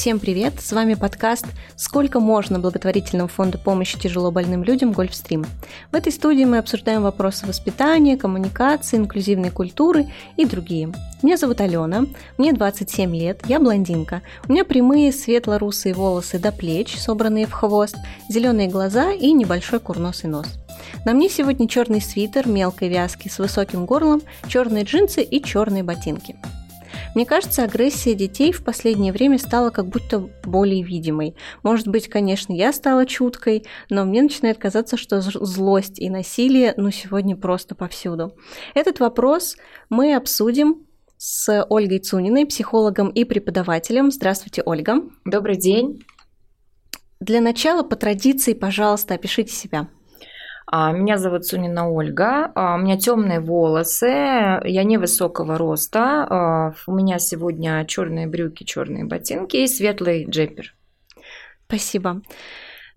Всем привет! С вами подкаст «Сколько можно» благотворительного фонда помощи тяжело больным людям «Гольфстрим». В этой студии мы обсуждаем вопросы воспитания, коммуникации, инклюзивной культуры и другие. Меня зовут Алена, мне 27 лет, я блондинка. У меня прямые светло-русые волосы до плеч, собранные в хвост, зеленые глаза и небольшой курносый нос. На мне сегодня черный свитер мелкой вязки с высоким горлом, черные джинсы и черные ботинки. Мне кажется, агрессия детей в последнее время стала как будто более видимой. Может быть, конечно, я стала чуткой, но мне начинает казаться, что злость и насилие, ну, сегодня просто повсюду. Этот вопрос мы обсудим с Ольгой Цуниной, психологом и преподавателем. Здравствуйте, Ольга. Добрый день. Для начала, по традиции, пожалуйста, опишите себя. А, меня зовут Сунина Ольга, а, у меня темные волосы, я невысокого роста, а, у меня сегодня черные брюки, черные ботинки и светлый джемпер. Спасибо.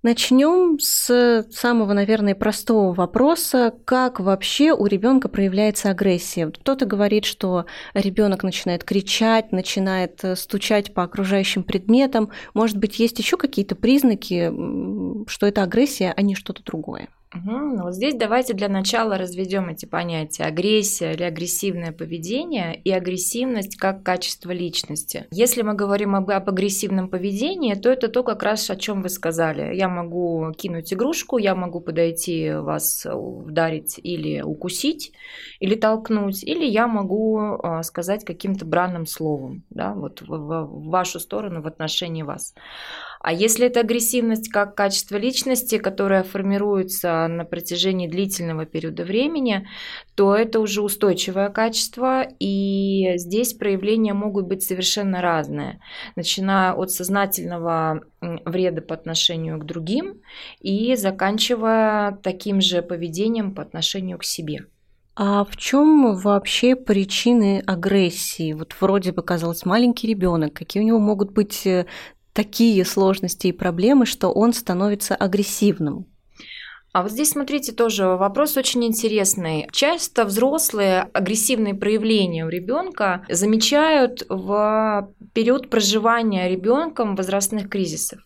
Начнем с самого, наверное, простого вопроса, как вообще у ребенка проявляется агрессия. Кто-то говорит, что ребенок начинает кричать, начинает э, стучать по окружающим предметам. Может быть, есть еще какие-то признаки, что это агрессия, а не что-то другое? Угу. Вот здесь давайте для начала разведем эти понятия агрессия или агрессивное поведение и агрессивность как качество личности. Если мы говорим об, об агрессивном поведении, то это то как раз о чем вы сказали. Я могу кинуть игрушку, я могу подойти вас ударить или укусить, или толкнуть, или я могу а, сказать каким-то бранным словом, да, вот в, в, в вашу сторону в отношении вас. А если это агрессивность как качество личности, которая формируется на протяжении длительного периода времени, то это уже устойчивое качество, и здесь проявления могут быть совершенно разные, начиная от сознательного вреда по отношению к другим и заканчивая таким же поведением по отношению к себе. А в чем вообще причины агрессии? Вот вроде бы казалось маленький ребенок, какие у него могут быть э, такие сложности и проблемы, что он становится агрессивным. А вот здесь, смотрите, тоже вопрос очень интересный. Часто взрослые агрессивные проявления у ребенка замечают в период проживания ребенком возрастных кризисов.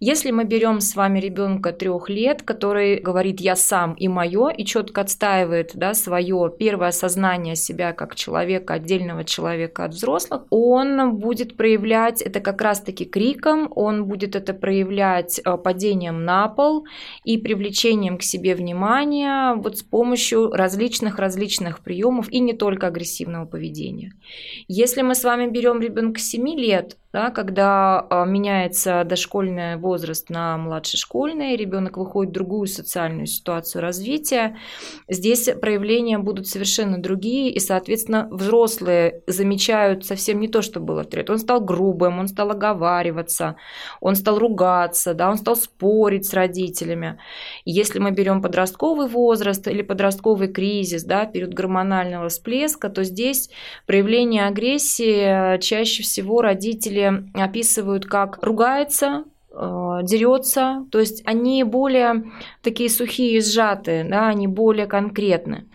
Если мы берем с вами ребенка трех лет, который говорит я сам и мое, и четко отстаивает да, свое первое осознание себя как человека, отдельного человека от взрослых, он будет проявлять это как раз-таки криком, он будет это проявлять э, падением на пол и привлечением к себе внимания вот с помощью различных-различных приемов и не только агрессивного поведения. Если мы с вами берем ребенка 7 лет, да, когда а, меняется дошкольный возраст на младшешкольный, ребенок выходит в другую социальную ситуацию развития, здесь проявления будут совершенно другие, и, соответственно, взрослые замечают совсем не то, что было в трет. Он стал грубым, он стал оговариваться, он стал ругаться, да, он стал спорить с родителями. Если мы берем подростковый возраст или подростковый кризис, да, период гормонального всплеска, то здесь проявление агрессии чаще всего родители родители описывают как ругается, э, дерется, то есть они более такие сухие и сжатые, да, они более конкретны.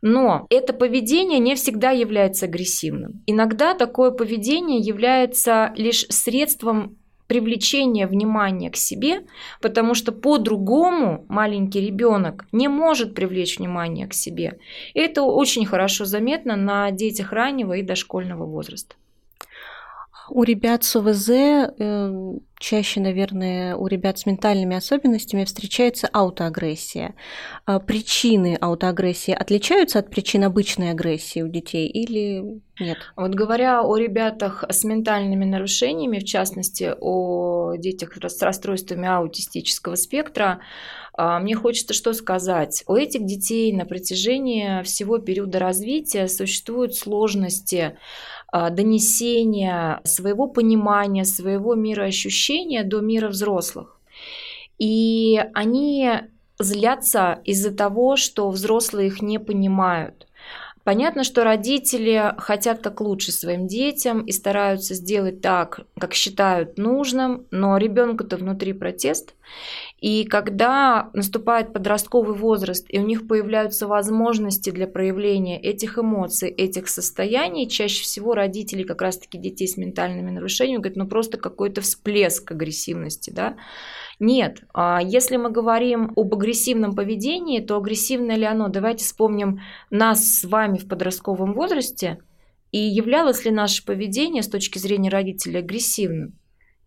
Но это поведение не всегда является агрессивным. Иногда такое поведение является лишь средством привлечения внимания к себе, потому что по-другому маленький ребенок не может привлечь внимание к себе. И это очень хорошо заметно на детях раннего и дошкольного возраста. У ребят с ОВЗ, э, чаще, наверное, у ребят с ментальными особенностями встречается аутоагрессия. А причины аутоагрессии отличаются от причин обычной агрессии у детей или нет? Вот говоря о ребятах с ментальными нарушениями, в частности, о детях с расстройствами аутистического спектра, а, мне хочется что сказать. У этих детей на протяжении всего периода развития существуют сложности донесения своего понимания, своего мироощущения до мира взрослых. И они злятся из-за того, что взрослые их не понимают. Понятно, что родители хотят как лучше своим детям и стараются сделать так, как считают нужным, но ребенку-то внутри протест. И когда наступает подростковый возраст, и у них появляются возможности для проявления этих эмоций, этих состояний, чаще всего родители как раз-таки детей с ментальными нарушениями говорят, ну просто какой-то всплеск агрессивности, да, нет, а если мы говорим об агрессивном поведении, то агрессивное ли оно? Давайте вспомним нас с вами в подростковом возрасте и являлось ли наше поведение с точки зрения родителей агрессивным.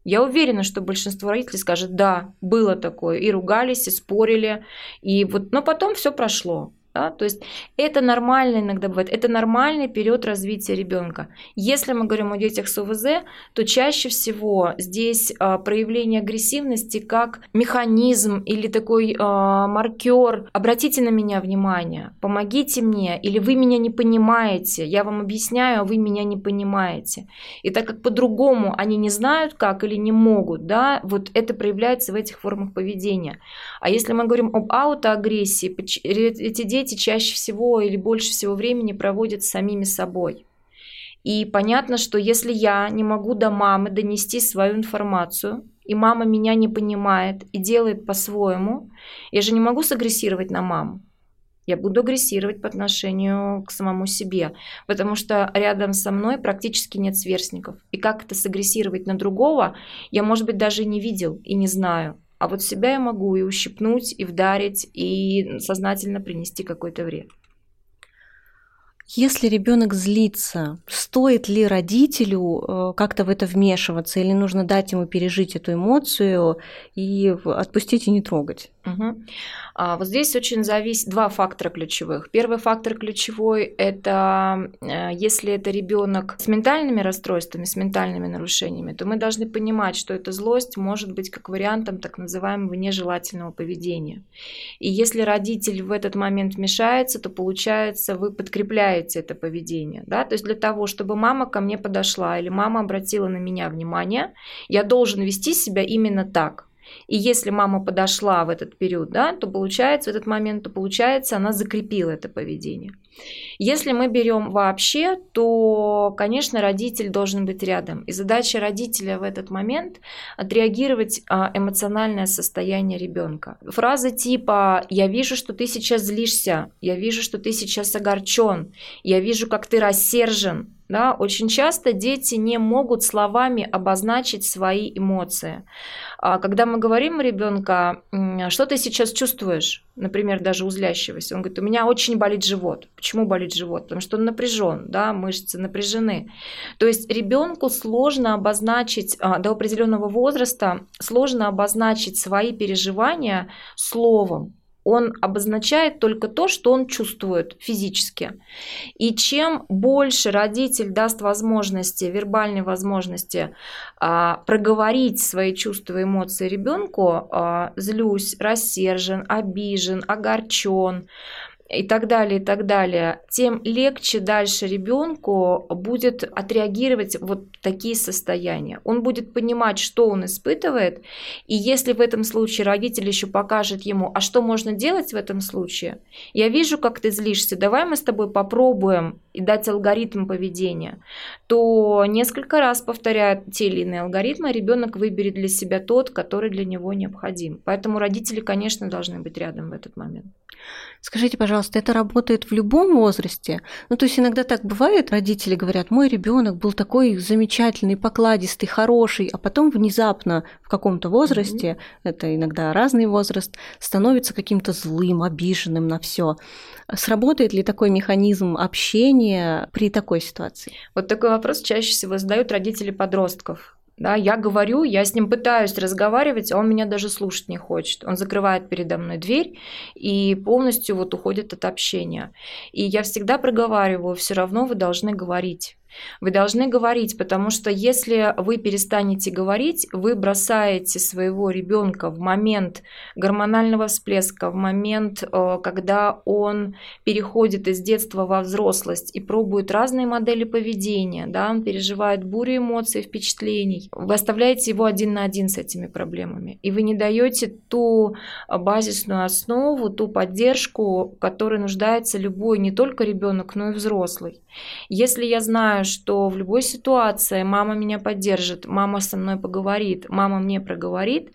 Я уверена, что большинство родителей скажет, да, было такое, и ругались, и спорили, и вот, но потом все прошло. Да? То есть это нормально иногда бывает, это нормальный период развития ребенка. Если мы говорим о детях с ОВЗ, то чаще всего здесь а, проявление агрессивности как механизм или такой а, маркер. Обратите на меня внимание, помогите мне, или вы меня не понимаете, я вам объясняю, а вы меня не понимаете. И так как по-другому они не знают как или не могут, да, вот это проявляется в этих формах поведения. А если мы говорим об аутоагрессии, эти дети дети чаще всего или больше всего времени проводят с самими собой. И понятно, что если я не могу до мамы донести свою информацию, и мама меня не понимает и делает по-своему, я же не могу сагрессировать на маму. Я буду агрессировать по отношению к самому себе, потому что рядом со мной практически нет сверстников. И как это сагрессировать на другого, я, может быть, даже не видел и не знаю. А вот себя я могу и ущипнуть, и вдарить, и сознательно принести какой-то вред. Если ребенок злится, стоит ли родителю э, как-то в это вмешиваться, или нужно дать ему пережить эту эмоцию и отпустить и не трогать? Угу. А, вот здесь очень зависит два фактора ключевых. Первый фактор ключевой – это э, если это ребенок с ментальными расстройствами, с ментальными нарушениями, то мы должны понимать, что эта злость может быть как вариантом так называемого нежелательного поведения. И если родитель в этот момент вмешается, то получается вы подкрепляете это поведение. Да? То есть для того, чтобы мама ко мне подошла или мама обратила на меня внимание, я должен вести себя именно так. И если мама подошла в этот период, да, то получается, в этот момент, то получается, она закрепила это поведение. Если мы берем вообще, то, конечно, родитель должен быть рядом. И задача родителя в этот момент отреагировать а, эмоциональное состояние ребенка. Фразы типа «я вижу, что ты сейчас злишься», «я вижу, что ты сейчас огорчен», «я вижу, как ты рассержен», да, очень часто дети не могут словами обозначить свои эмоции. А когда мы говорим ребенка, что ты сейчас чувствуешь, например, даже у он говорит, у меня очень болит живот. Почему болит живот? Потому что он напряжен, да, мышцы напряжены. То есть ребенку сложно обозначить а, до определенного возраста, сложно обозначить свои переживания словом он обозначает только то, что он чувствует физически. И чем больше родитель даст возможности, вербальной возможности а, проговорить свои чувства и эмоции ребенку, а, злюсь, рассержен, обижен, огорчен, и так далее, и так далее, тем легче дальше ребенку будет отреагировать вот такие состояния. Он будет понимать, что он испытывает, и если в этом случае родитель еще покажет ему, а что можно делать в этом случае, я вижу, как ты злишься, давай мы с тобой попробуем и дать алгоритм поведения, то несколько раз повторяя те или иные алгоритмы, ребенок выберет для себя тот, который для него необходим. Поэтому родители, конечно, должны быть рядом в этот момент. Скажите, пожалуйста, это работает в любом возрасте? Ну, то есть иногда так бывает, родители говорят, мой ребенок был такой замечательный, покладистый, хороший, а потом внезапно в каком-то возрасте, mm-hmm. это иногда разный возраст, становится каким-то злым, обиженным на все. Сработает ли такой механизм общения при такой ситуации? Вот такой вопрос чаще всего задают родители подростков. Да, я говорю, я с ним пытаюсь разговаривать, а он меня даже слушать не хочет. Он закрывает передо мной дверь и полностью вот уходит от общения. И я всегда проговариваю, все равно вы должны говорить. Вы должны говорить, потому что если вы перестанете говорить, вы бросаете своего ребенка в момент гормонального всплеска, в момент, э, когда он переходит из детства во взрослость и пробует разные модели поведения, да, он переживает бурю эмоций, впечатлений. Вы оставляете его один на один с этими проблемами, и вы не даете ту базисную основу, ту поддержку, которой нуждается любой не только ребенок, но и взрослый. Если я знаю, что в любой ситуации мама меня поддержит, мама со мной поговорит, мама мне проговорит,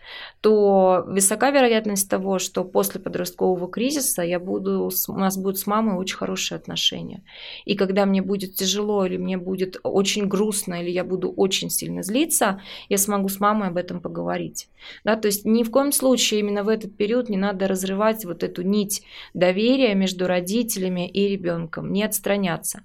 то высока вероятность того, что после подросткового кризиса я буду, у нас будет с мамой очень хорошие отношения. И когда мне будет тяжело или мне будет очень грустно, или я буду очень сильно злиться, я смогу с мамой об этом поговорить. Да, то есть ни в коем случае именно в этот период не надо разрывать вот эту нить доверия между родителями и ребенком, не отстраняться.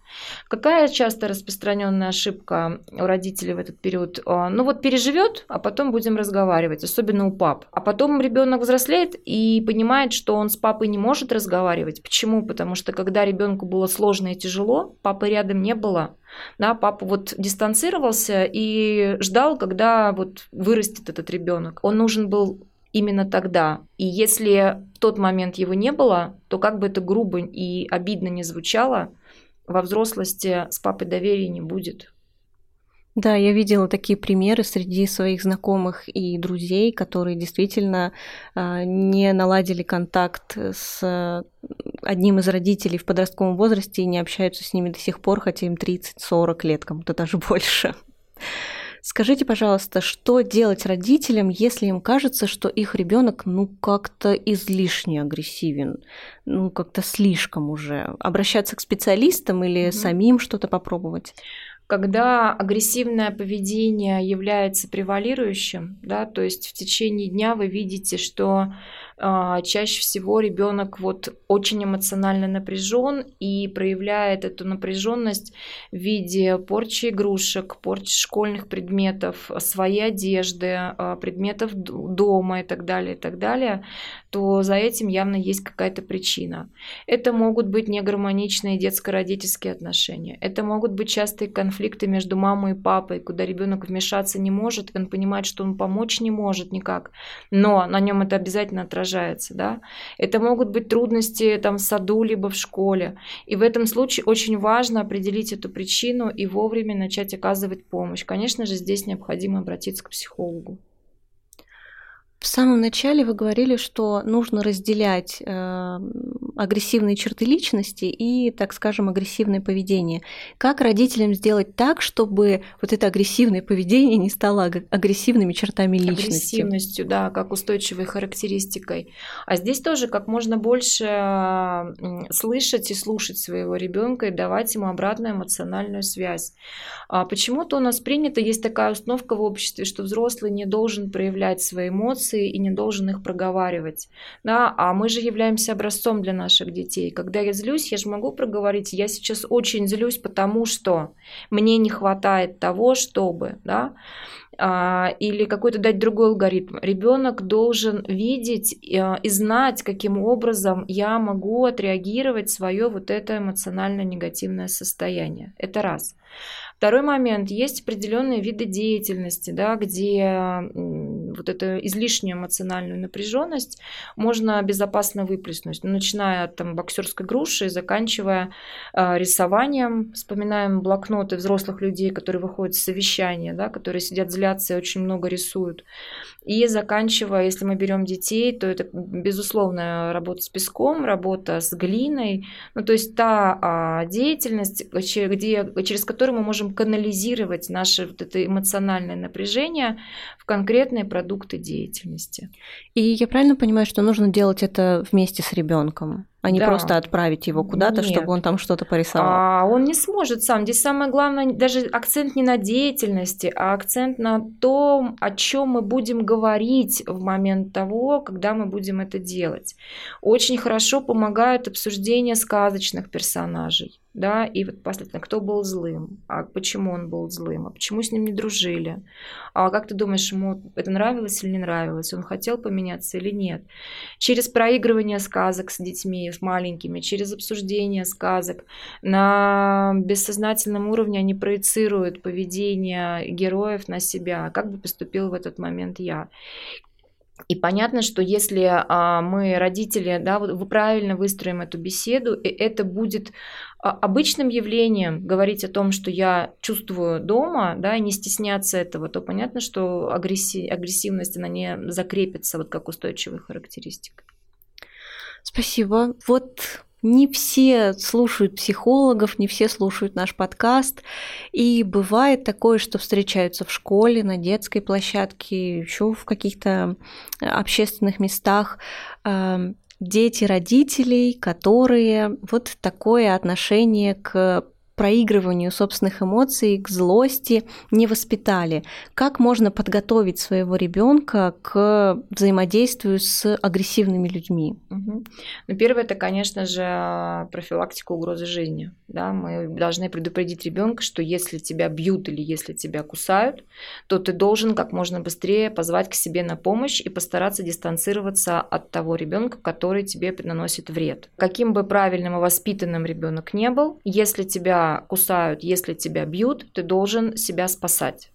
Какая часто распространенная ошибка у родителей в этот период? А, ну вот переживет, а потом будем разговаривать, особенно у пап. А потом ребенок взрослеет и понимает, что он с папой не может разговаривать. Почему? Потому что когда ребенку было сложно и тяжело, папы рядом не было. Да, папа вот дистанцировался и ждал, когда вот вырастет этот ребенок. Он нужен был именно тогда. И если в тот момент его не было, то как бы это грубо и обидно не звучало, во взрослости с папой доверия не будет. Да, я видела такие примеры среди своих знакомых и друзей, которые действительно э, не наладили контакт с одним из родителей в подростковом возрасте и не общаются с ними до сих пор, хотя им 30-40 лет, кому-то даже больше. Скажите, пожалуйста, что делать родителям, если им кажется, что их ребенок ну как-то излишне агрессивен, ну как-то слишком уже? Обращаться к специалистам или угу. самим что-то попробовать? Когда агрессивное поведение является превалирующим, да, то есть в течение дня вы видите, что а, чаще всего ребенок вот очень эмоционально напряжен и проявляет эту напряженность в виде порчи игрушек, порчи школьных предметов, своей одежды, а, предметов дома и так далее, и так далее, то за этим явно есть какая-то причина. Это могут быть негармоничные детско-родительские отношения, это могут быть частые конфликты между мамой и папой, куда ребенок вмешаться не может, он понимает, что он помочь не может никак, но на нем это обязательно отражается, да. Это могут быть трудности там в саду либо в школе. И в этом случае очень важно определить эту причину и вовремя начать оказывать помощь. Конечно же, здесь необходимо обратиться к психологу. В самом начале вы говорили, что нужно разделять э, агрессивные черты личности и, так скажем, агрессивное поведение. Как родителям сделать так, чтобы вот это агрессивное поведение не стало агрессивными чертами личности? Агрессивностью, да, как устойчивой характеристикой. А здесь тоже как можно больше слышать и слушать своего ребенка и давать ему обратную эмоциональную связь. А почему-то у нас принято, есть такая установка в обществе, что взрослый не должен проявлять свои эмоции, эмоции и не должен их проговаривать. Да? А мы же являемся образцом для наших детей. Когда я злюсь, я же могу проговорить, я сейчас очень злюсь, потому что мне не хватает того, чтобы, да, а, или какой-то дать другой алгоритм. Ребенок должен видеть э, и знать, каким образом я могу отреагировать свое вот это эмоционально негативное состояние. Это раз. Второй момент. Есть определенные виды деятельности, да, где вот эту излишнюю эмоциональную напряженность можно безопасно выплеснуть, ну, начиная от там, боксерской груши, заканчивая э, рисованием. Вспоминаем блокноты взрослых людей, которые выходят с совещания, да, которые сидят, злятся и очень много рисуют. И заканчивая, если мы берем детей, то это, безусловно, работа с песком, работа с глиной. Ну, то есть та а, деятельность, где, через которую мы можем канализировать наше вот это эмоциональное напряжение в конкретные продукты деятельности. И я правильно понимаю, что нужно делать это вместе с ребенком? а не да. просто отправить его куда-то, Нет. чтобы он там что-то порисовал. А он не сможет сам. Здесь самое главное, даже акцент не на деятельности, а акцент на том, о чем мы будем говорить в момент того, когда мы будем это делать. Очень хорошо помогают обсуждения сказочных персонажей да, и вот последовательно, кто был злым, а почему он был злым, а почему с ним не дружили, а как ты думаешь, ему это нравилось или не нравилось, он хотел поменяться или нет. Через проигрывание сказок с детьми, с маленькими, через обсуждение сказок. На бессознательном уровне они проецируют поведение героев на себя, как бы поступил в этот момент я. И понятно, что если а, мы, родители, да, вот правильно выстроим эту беседу, и это будет а, обычным явлением говорить о том, что я чувствую дома, да, и не стесняться этого, то понятно, что агрессив, агрессивность, она не закрепится вот как устойчивая характеристика. Спасибо. Вот не все слушают психологов, не все слушают наш подкаст. И бывает такое, что встречаются в школе, на детской площадке, еще в каких-то общественных местах эм, дети родителей, которые вот такое отношение к проигрыванию собственных эмоций, к злости не воспитали. Как можно подготовить своего ребенка к взаимодействию с агрессивными людьми? Угу. Ну, первое это, конечно же, профилактика угрозы жизни. Да? Мы должны предупредить ребенка, что если тебя бьют или если тебя кусают, то ты должен как можно быстрее позвать к себе на помощь и постараться дистанцироваться от того ребенка, который тебе наносит вред. Каким бы правильным и воспитанным ребенок не был, если тебя кусают, если тебя бьют, ты должен себя спасать.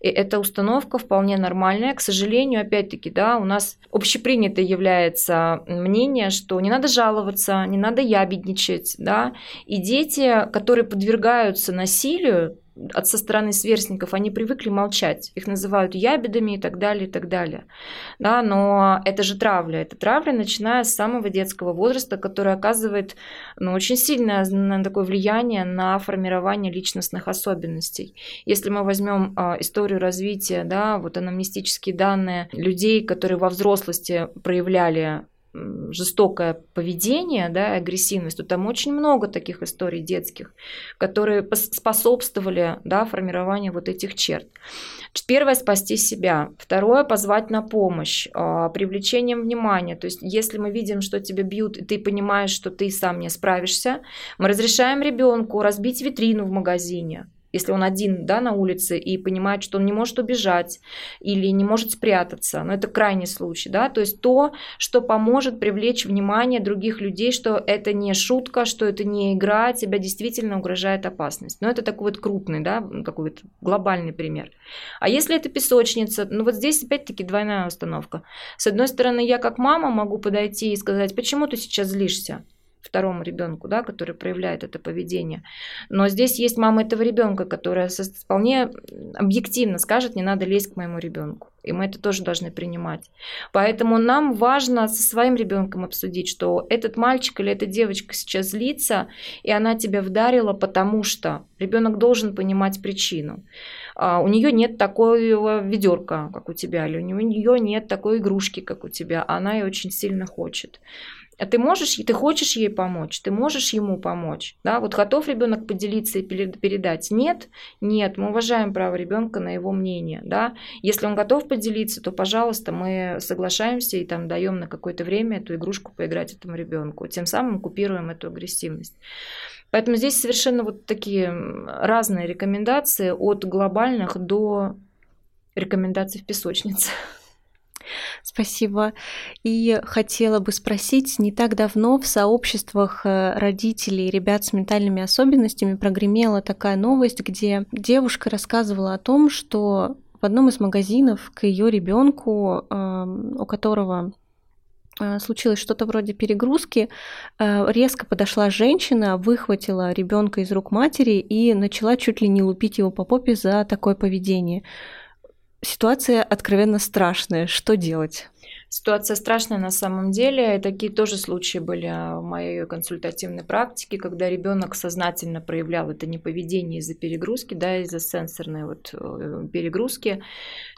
И эта установка вполне нормальная. К сожалению, опять-таки, да, у нас общепринято является мнение, что не надо жаловаться, не надо ябедничать, да, и дети, которые подвергаются насилию, от со стороны сверстников, они привыкли молчать. Их называют ябедами и так далее, и так далее. Да, но это же травля. Это травля, начиная с самого детского возраста, которая оказывает ну, очень сильное такое влияние на формирование личностных особенностей. Если мы возьмем э, историю развития, да, вот анамнестические данные людей, которые во взрослости проявляли жестокое поведение, да, агрессивность, то там очень много таких историй детских, которые способствовали да, формированию вот этих черт. Первое – спасти себя. Второе – позвать на помощь, а, привлечением внимания. То есть, если мы видим, что тебя бьют, и ты понимаешь, что ты сам не справишься, мы разрешаем ребенку разбить витрину в магазине, если он один да, на улице и понимает, что он не может убежать или не может спрятаться. Но это крайний случай. Да? То есть то, что поможет привлечь внимание других людей, что это не шутка, что это не игра, тебя действительно угрожает опасность. Но это такой вот крупный, да, такой вот глобальный пример. А если это песочница, ну вот здесь опять-таки двойная установка. С одной стороны, я как мама могу подойти и сказать, почему ты сейчас злишься? Второму ребенку, да, который проявляет это поведение. Но здесь есть мама этого ребенка, которая вполне объективно скажет, не надо лезть к моему ребенку. И мы это тоже должны принимать. Поэтому нам важно со своим ребенком обсудить, что этот мальчик или эта девочка сейчас злится, и она тебя вдарила, потому что ребенок должен понимать причину. А, у нее нет такого ведерка, как у тебя, или у нее нет такой игрушки, как у тебя, а она ее очень сильно хочет. А ты можешь, ты хочешь ей помочь, ты можешь ему помочь. Да? Вот готов ребенок поделиться и передать? Нет? Нет, мы уважаем право ребенка на его мнение. Да? Если он готов поделиться, то, пожалуйста, мы соглашаемся и там даем на какое-то время эту игрушку поиграть этому ребенку. Тем самым купируем эту агрессивность. Поэтому здесь совершенно вот такие разные рекомендации от глобальных до рекомендаций в песочнице. Спасибо. И хотела бы спросить, не так давно в сообществах э, родителей ребят с ментальными особенностями прогремела такая новость, где девушка рассказывала о том, что в одном из магазинов к ее ребенку, эм, у которого э, случилось что-то вроде перегрузки, э, резко подошла женщина, выхватила ребенка из рук матери и начала чуть ли не лупить его по попе за такое поведение. Ситуация откровенно страшная. Что делать? Ситуация страшная на самом деле. Такие тоже случаи были в моей консультативной практике, когда ребенок сознательно проявлял это не поведение из-за перегрузки, да, из-за сенсорной вот э, перегрузки,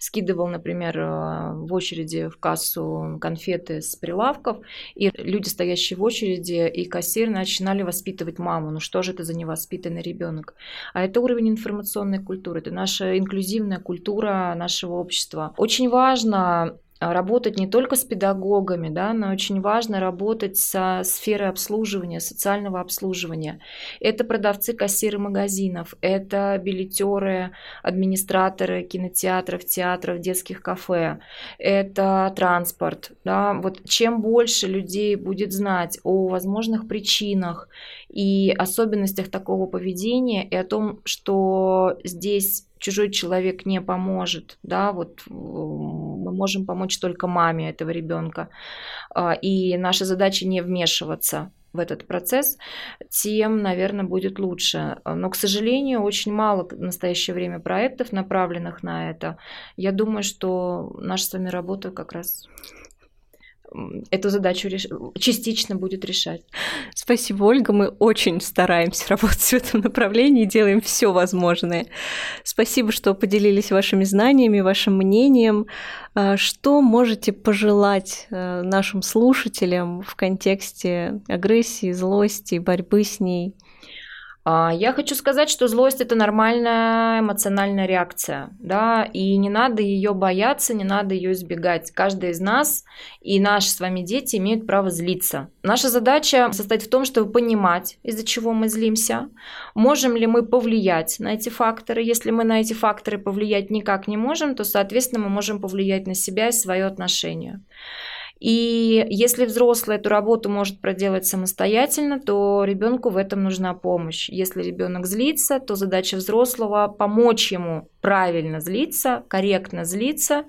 скидывал, например, э, в очереди в кассу конфеты с прилавков, и люди, стоящие в очереди, и кассир начинали воспитывать маму. Ну что же это за невоспитанный ребенок? А это уровень информационной культуры, это наша инклюзивная культура нашего общества. Очень важно а, работать не только с педагогами, да, но очень важно работать со сферой обслуживания, социального обслуживания. Это продавцы, кассиры магазинов, это билетеры, администраторы кинотеатров, театров, детских кафе, это транспорт. Да. Вот чем больше людей будет знать о возможных причинах и особенностях такого поведения и о том, что здесь чужой человек не поможет, да, вот можем помочь только маме этого ребенка, а, и наша задача не вмешиваться в этот процесс, тем, наверное, будет лучше. Но, к сожалению, очень мало в настоящее время проектов, направленных на это. Я думаю, что наша с вами работа как раз эту задачу реш... частично будет решать. Спасибо, Ольга. Мы очень стараемся работать в этом направлении, делаем все возможное. Спасибо, что поделились вашими знаниями, вашим мнением. А, что можете пожелать э, нашим слушателям в контексте агрессии, злости, борьбы с ней? А, я хочу сказать, что злость это нормальная эмоциональная реакция, да, и не надо ее бояться, не надо ее избегать. Каждый из нас и наши с вами дети имеют право злиться. Наша задача состоит в том, чтобы понимать, из-за чего мы злимся, можем ли мы повлиять на эти факторы. Если мы на эти факторы повлиять никак не можем, то, соответственно, мы можем повлиять на себя и свое отношение. И если взрослый эту работу может проделать самостоятельно, то ребенку в этом нужна помощь. Если ребенок злится, то задача взрослого помочь ему правильно злиться, корректно злиться,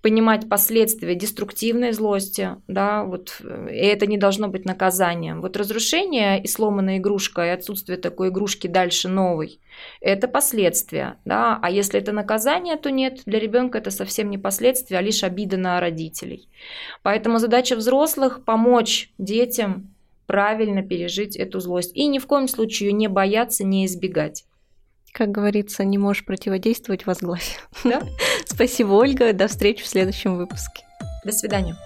понимать последствия деструктивной злости, да, вот, и это не должно быть наказанием. Вот разрушение и сломанная игрушка, и отсутствие такой игрушки дальше новой, это последствия, да, а если это наказание, то нет, для ребенка это совсем не последствия, а лишь обида на родителей. Поэтому задача взрослых помочь детям правильно пережить эту злость и ни в коем случае не бояться, не избегать. Как говорится, не можешь противодействовать, возглавь. Да? Спасибо, Ольга. До встречи в следующем выпуске. До свидания.